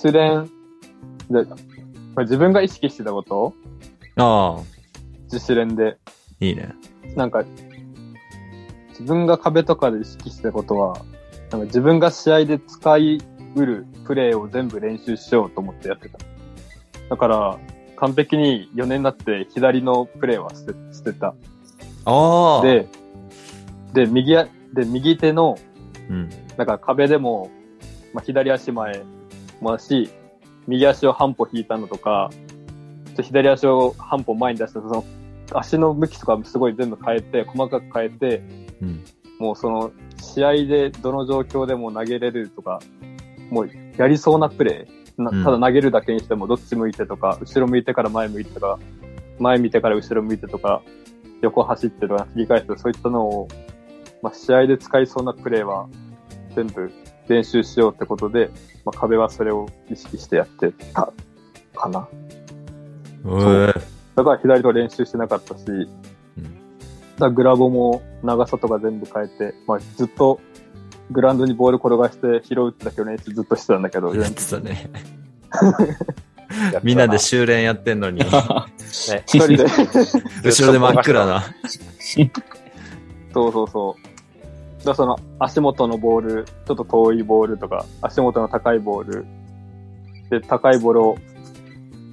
主練で、まあ自分が意識してたこと？ああ、自主練で。いいね。なんか、自分が壁とかで意識してたことは、なんか自分が試合で使いうるプレーを全部練習しようと思ってやってた。だから、完璧に4年になって左のプレーは捨て捨てた。ああ。、で、で、右や、で、右手の、うん。だから壁でも、まあ、左足前もだし、右足を半歩引いたのとか、ちょっと左足を半歩前に出したその足の向きとかすごい全部変えて、細かく変えて、うん。もうその試合でどの状況でも投げれるとか、もうやりそうなプレー、なうんただ投げるだけにしてもどっち向いてとか、後ろ向いてから前向いてとか、前見てから後ろ向いてとか、横走ってとか切り返すとかそういったのを、まあ、試合で使いそうなプレーは全部練習しようってことで、まあ、壁はそれを意識してやってたかな。えだから左と練習してなかったし、うんだグラボも長さとか全部変えて、まあ、ずっとグラウンドにボール転がして拾うってだけを練習ずっとしてたんだけど、やってたね。みんなで修練やってんのに、ね、一人で、後ろで真っ暗な。そうそうそう。だその足元のボール、ちょっと遠いボールとか、足元の高いボール、で、高いボールを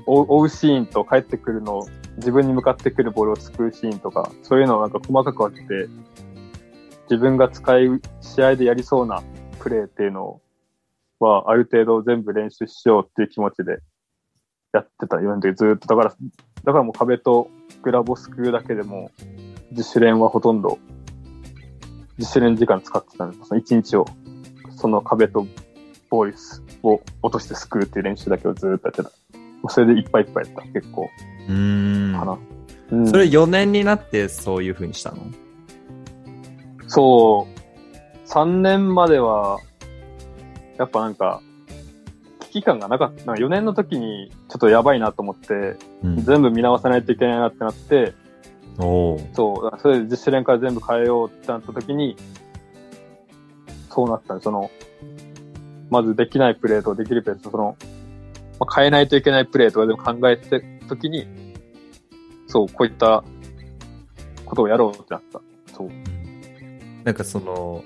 追うシーンと帰ってくるのを、自分に向かってくるボールを救うシーンとか、そういうのをなんか細かく分けて、自分が使い、試合でやりそうなプレーっていうのは、ある程度全部練習しようっていう気持ちでやってた、今までずっと。だから、だからもう壁とグラボすくうだけでも、自主練はほとんど自主練時間使ってたんです。その一日を、その壁とボーイスを落として救うっていう練習だけをずーっとやってた。それでいっぱいいっぱいやった、結構。うーかな。ん。うんそれ4年になってそういう風にしたの？そう、3年までは、やっぱなんか、危機感がなかった。なんか4年の時にちょっとやばいなと思って、うん。全部見直さないといけないなってなって。そう、それで自主練から全部変えようってなった時に、そうなったね。その、まずできないプレーとできるプレーと、その、まあ、変えないといけないプレーとかでも考えて時に、そう、こういったことをやろうってなった。そう。なんかその、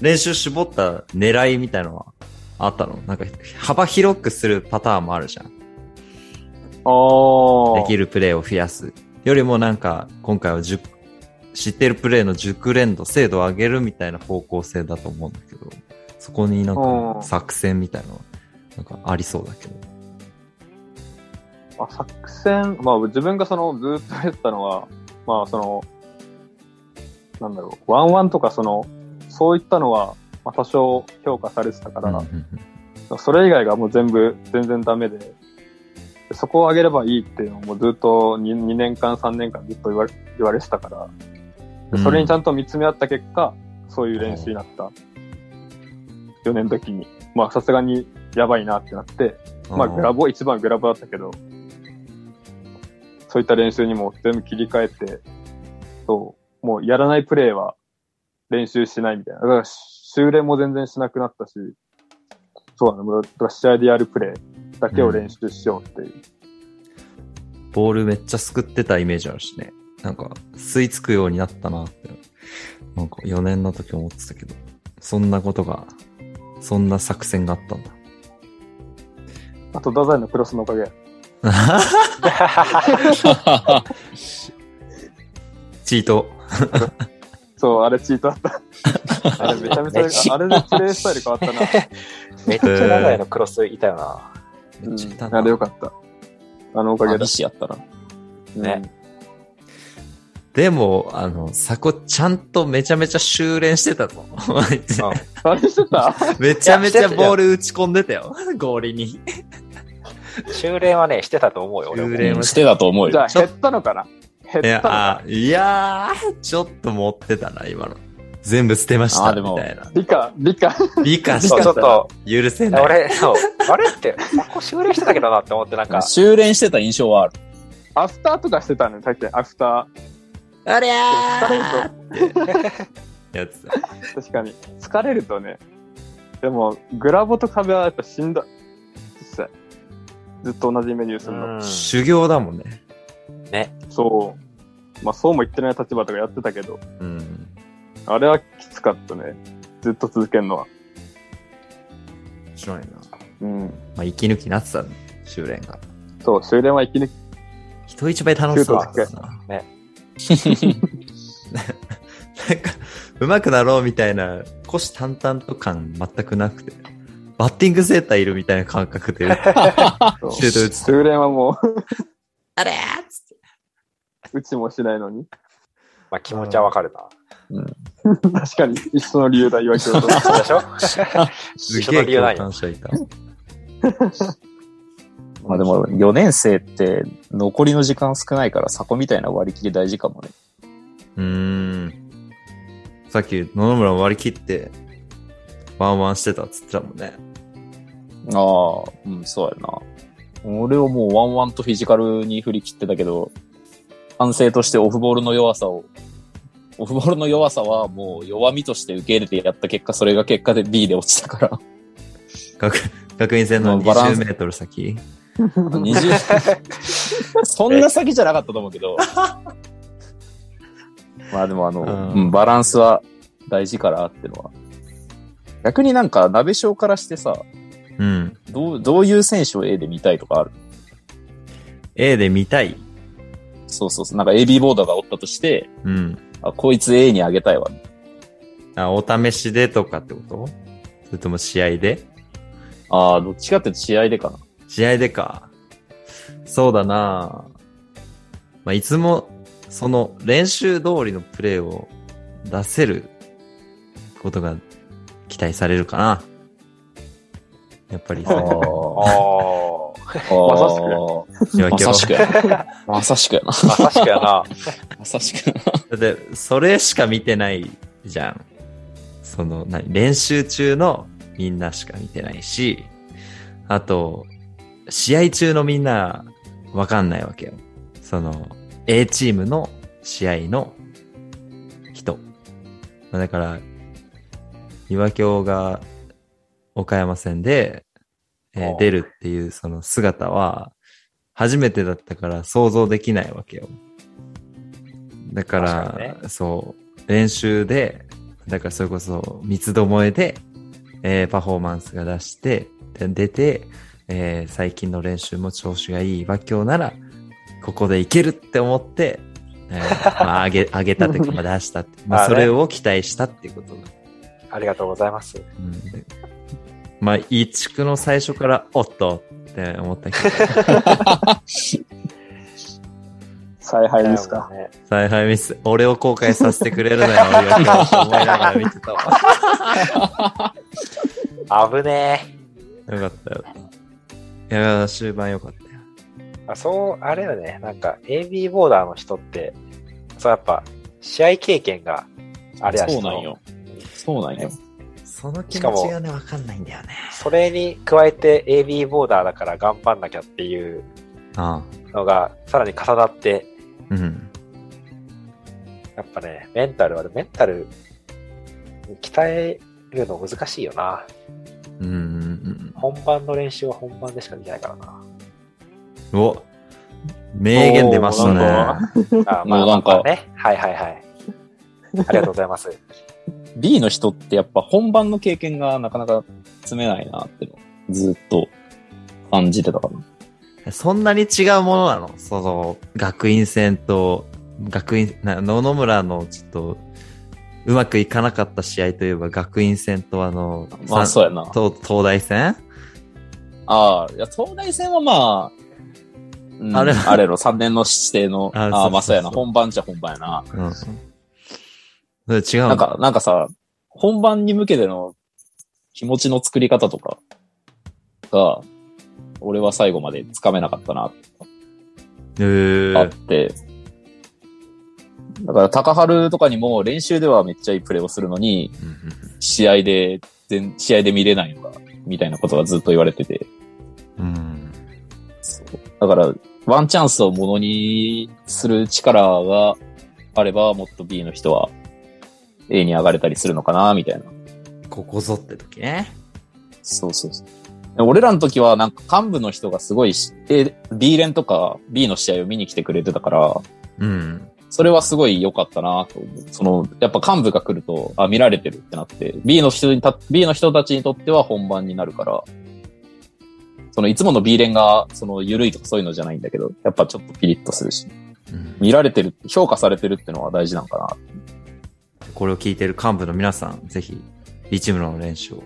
練習絞った狙いみたいのはあったの？なんか幅広くするパターンもあるじゃん。ああ。できるプレーを増やす。よりもなんか、今回は熟知ってるプレーの熟練度、精度を上げるみたいな方向性だと思うんだけど、そこになんうんか作戦みたいなのは、なんかありそうだけど。あ作戦、まあ自分がそのずっとやってたのは、まあその、なんだろう、ワンワンとかその、そういったのは、まあ多少評価されてたから、それ以外がもう全部全然ダメで、でそこを上げればいいっていうのをもうずっと 2, 2年間3年間ずっと言われ言われてたから、でそれにちゃんと見つめ合った結果、そういう練習になった。4年の時に。まあさすがにやばいなってなって、まあグラボ、一番グラボだったけど、そういった練習にも全部切り替えて、そう、もうやらないプレーは練習しないみたいな。だから修練も全然しなくなったし、そうだね、もうだから試合でやるプレーだけを練習しようっていう。ボールめっちゃすくってたイメージあるしね。なんか、吸い付くようになったなって。なんか4年の時思ってたけど、そんなことが、そんな作戦があったんだ。あと、太宰のクロスのおかげ。チート。そう、あれチートだった。あれめちゃめちゃ、あれでプレースタイル変わったな。めっちゃ長いのクロスいたよな。めっちゃいたうんなあれよかった。あのおかげだあ西。やったら。ねでも、あの、サコちゃんとめちゃめちゃ修練してたぞ。あいつうんあれしてた？めちゃめちゃボール打ち込んでたよ。ゴールに。修練はね、してたと思うよ、俺も。修練うんしてたと思うよ。じゃあ、減ったのかな？減いや、ったのかあいやー、ちょっと持ってたな、今の。全部捨てました、みたいな。理科、理科。美化しそう、ちょたっと、許せない。俺、そう、あれって、ここ修練してたけどなって思って、なんか、修練してた印象はある。アフターとかしてたのよ、さっき。アフタありゃー。疲れるーやつ確かに。疲れるとね。でも、グラボと壁はやっぱしんどい。実際。ずっと同じメニューするの。うん修行だもんね。ね。そう。まあそうも言ってない立場とかやってたけど、うん。あれはきつかったね。ずっと続けるのは。面白いな。うん。まあ、息抜きになってたね、修練が。そう、終電は息抜き。人一倍楽しそうだったな。ね。なんか、上手くなろうみたいな、虎視眈々と感全くなくて、バッティングセーターいるみたいな感覚で、シュート打つ。終電はも あれーっつって。う、打ちもしないのに。まあ気持ちはわかるな。確かに、一緒の理由だ、言われてると。そうでしょ？す一緒げえ共の理由ないよ。感者いた。まあでも、4年生って残りの時間少ないから、そこみたいな割り切り大事かもね。うーん。さっき野々村割り切って、ワンワンしてたっつってたもんね。ああ、うん、そうやな。俺はもうワンワンとフィジカルに振り切ってたけど、反省としてオフボールの弱さを、オフボールの弱さはもう弱みとして受け入れてやった結果、それが結果で B で落ちたから。学、学院戦のもうバランス20メートル先？20 そんな先じゃなかったと思うけど。まあでもあの、うんうん、バランスは大事からってのは。逆になんか、鍋賞からしてさ、うん。どう、どういう選手を A で見たいとかある？A で見たい。そうそうそう。なんか AB ボーダーがおったとして、うん。あ、こいつ A にあげたいわ。あ、お試しでとかってこと？それとも試合で？ああ、どっちかって試合でかな。試合でか。そうだなまあ、いつも、その練習通りのプレーを出せることが期待されるかな。やっぱりさ、あああ。まさしくいやまさしくやな。まさしくやな。あ。まさしくやな。まさしくやな。だって、それしか見てないじゃん。その、何、練習中のみんなしか見てないし、あと、試合中のみんなわかんないわけよ。その、A チームの試合の人。まあだから、岩京が岡山戦で、えー出るっていうその姿は、初めてだったから想像できないわけよ。だか確からにそう、練習で、だからそれこそ三つどもえで、えーパフォーマンスが出して、で出て、えー最近の練習も調子がいい和教なら、ここでいけるって思って、えー まあ、上げ、上げたというか、まあ出したって。まあ、それを期待したっていうことだ。ありがとうございます。うんでまあ、い地区の最初から、おっとって思ったけど、采配ですか。ね。采配ミス、俺を後悔させてくれるなよ、と思いながら見てたわ。危ねよかったよ。いや、終盤よかったよ。え。あそう、あれよね。なんか AB ボーダーの人って、そうやっぱ、試合経験があれやしそうなんよ。そうなんよ。その気しかも持ちがね、わかんないんだよね。それに加えて AB ボーダーだから頑張んなきゃっていうあのがさらに重なって、あ。うん。やっぱね、メンタルは、メンタル、鍛えるの難しいよな。うんうんうん本番の練習は本番でしかできないからな。うん。お名言出ましたね。あまあ、なんかまあね。はいはいはい。ありがとうございます。B の人ってやっぱ本番の経験がなかなか積めないなってのずっと感じてたかな。そんなに違うものなの？その、学院戦と、学院、な野々村のちょっと、うまくいかなかった試合といえば学院戦とあの、まあそうやな。と東大戦？ああ、いや、東大戦はまあ、うんあれあれやろ、3年の指定の、ああまあそうやな、本番じゃ本番やな。うん。違うの？なんか、なんかさ、本番に向けての気持ちの作り方とかが、俺は最後までつかめなかったな、えーあって。だから、高春とかにも練習ではめっちゃいいプレーをするのに、試合で、全、試合で見れないのか、みたいなことがずっと言われてて。うん。そうだから、ワンチャンスをものにする力があれば、もっと B の人は A に上がれたりするのかな、みたいな。ここぞって時ね。そうそうそう。俺らの時はなんか幹部の人がすごいし A- B 連とか B の試合を見に来てくれてたから、うん。それはすごい良かったなと思う。その、やっぱ幹部が来ると、あ、見られてるってなって、B の人にた、B の人たちにとっては本番になるから、そのいつもの B 連が、その緩いとかそういうのじゃないんだけど、やっぱちょっとピリッとするし、うん見られてる、評価されてるってのは大事なんかな。これを聞いてる幹部の皆さん、ぜひ、リチムの練習を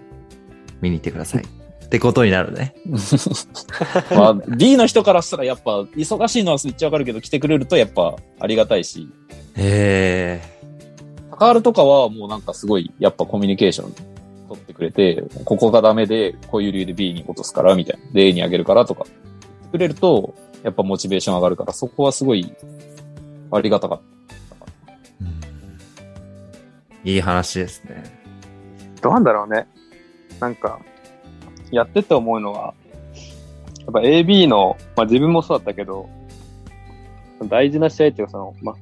見に行ってください。ってことになるね。まあ、B の人からしたらやっぱ、忙しいのはめっちゃわかるけど、来てくれるとやっぱありがたいし、へえ。高原とかはもうなんかすごい、やっぱコミュニケーション取ってくれて、ここがダメで、こういう理由で B に落とすから、みたいな。で A に上げるからとか、言ってくれると、やっぱモチベーション上がるから、そこはすごい、ありがたかった。いい話ですね。どうなんだろうね。なんか、やってて思うのは、やっぱ AB の、まあ自分もそうだったけど、大事な試合っていうかその、まあ、ま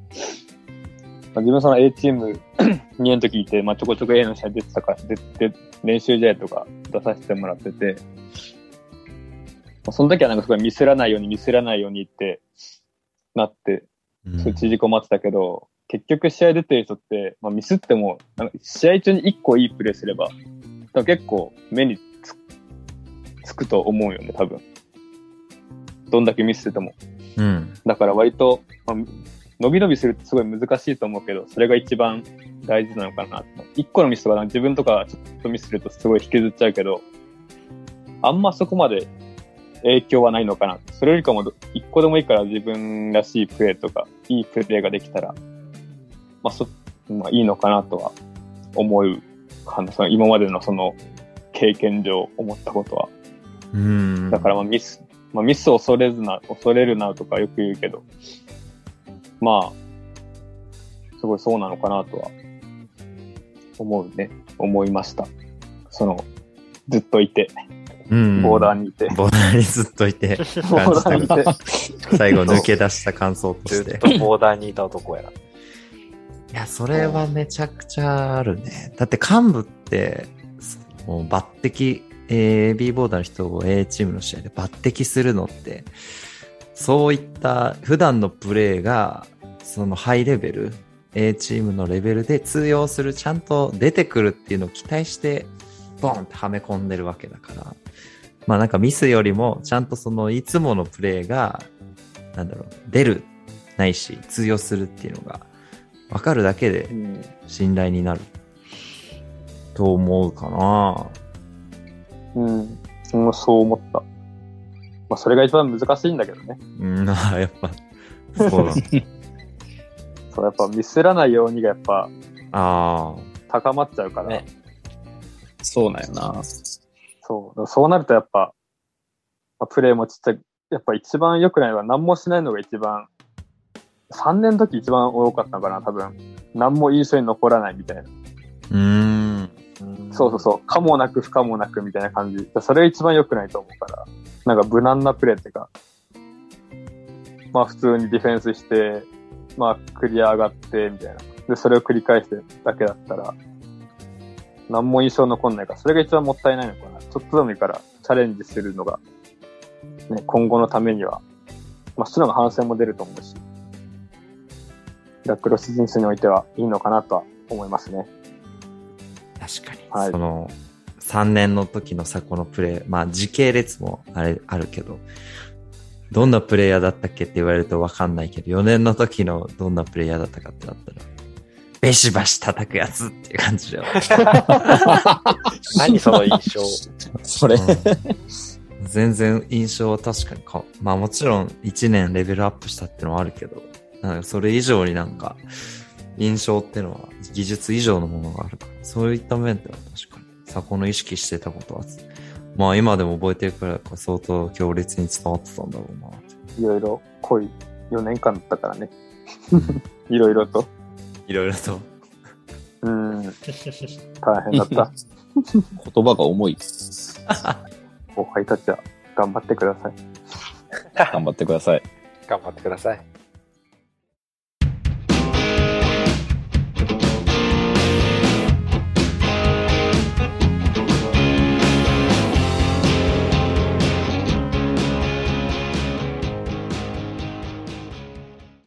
あ自分その A チーム2年の時いて、まあちょこちょこ A の試合出てたから、出て、練習試合とか出させてもらってて、まあその時はなんかすごいミスらないようにミスらないようにってなって、うんそう縮こまってたけど、結局試合出てる人って、まあ、ミスっても、なんか試合中に1個いいプレーすれば、多分結構目につつくと思うよね、多分。どんだけミスってても。うん。だから割と、まあ、伸び伸びするってすごい難しいと思うけど、それが一番大事なのかな。1個のミスとか自分とかちょっとミスするとすごい引きずっちゃうけど、あんまそこまで影響はないのかな。それよりかも一個でもいいから自分らしいプレーとか、いいプレーができたら、まあそ、まあいいのかなとは思うかな。その今までのその経験上思ったことは。うん。だからまあミス、まあミスを恐れずな、恐れるなとかよく言うけど、まあ、すごいそうなのかなとは思うね。思いました。その、ずっといて、うん、ボーダーにいて。ボーダーにずっといて、ボーダーにいて。最後抜け出した感想とし。ずってとボーダーにいた男やな。いや、それはめちゃくちゃあるね。だって幹部って、もう抜擢、AB ボーダーの人を A チームの試合で抜擢するのって、そういった普段のプレーが、そのハイレベル、A チームのレベルで通用する、ちゃんと出てくるっていうのを期待して、ボンってはめ込んでるわけだから。まあなんかミスよりも、ちゃんとそのいつものプレーが、なんだろう、出る、ないし、通用するっていうのが、わかるだけでうん信頼になる。と思うかなうん。もうそう思った。まあ、それが一番難しいんだけどね。うん、ああやっぱ、そうだ。そう、やっぱミスらないようにがやっぱああ、高まっちゃうから。ねそうなんよな。そう。そうなるとやっぱ、まあ、プレーもちっちゃい。やっぱ一番良くないのは何もしないのが一番、3年の時一番多かったのかな、多分。何も印象に残らないみたいな。うーん。そうそうそう。可もなく不可もなくみたいな感じ。それが一番良くないと思うから。なんか無難なプレーっていうか、まあ普通にディフェンスして、まあクリア上がって、みたいな。で、それを繰り返してるだけだったら、何も印象残んないから、それが一番もったいないのかな。ちょっとでもいいからチャレンジするのが、ね、今後のためには、まあそっちの方が反省も出ると思うし、ラクロス人生においてはいいのかなとは思いますね。確かに。はいその、3年の時のさ、このプレー、まあ時系列もあれ、あるけど、どんなプレイヤーだったっけって言われるとわかんないけど、4年の時のどんなプレイヤーだったかってなったら、ベシバシ叩くやつっていう感じだよ。何その印象？それ、うん全然印象は確かにか、まあもちろん1年レベルアップしたってのはあるけど、なんかそれ以上になんか、印象ってのは技術以上のものがあるから、そういった面では確かに、そこの意識してたことは、まあ今でも覚えてるくらいか相当強烈に伝わってたんだろうな。いろいろ濃い4年間だったからね。いろいろと。いろいろと。うん。大変だった。言葉が重い。後輩たちは頑張ってください。頑張ってください。頑張ってください。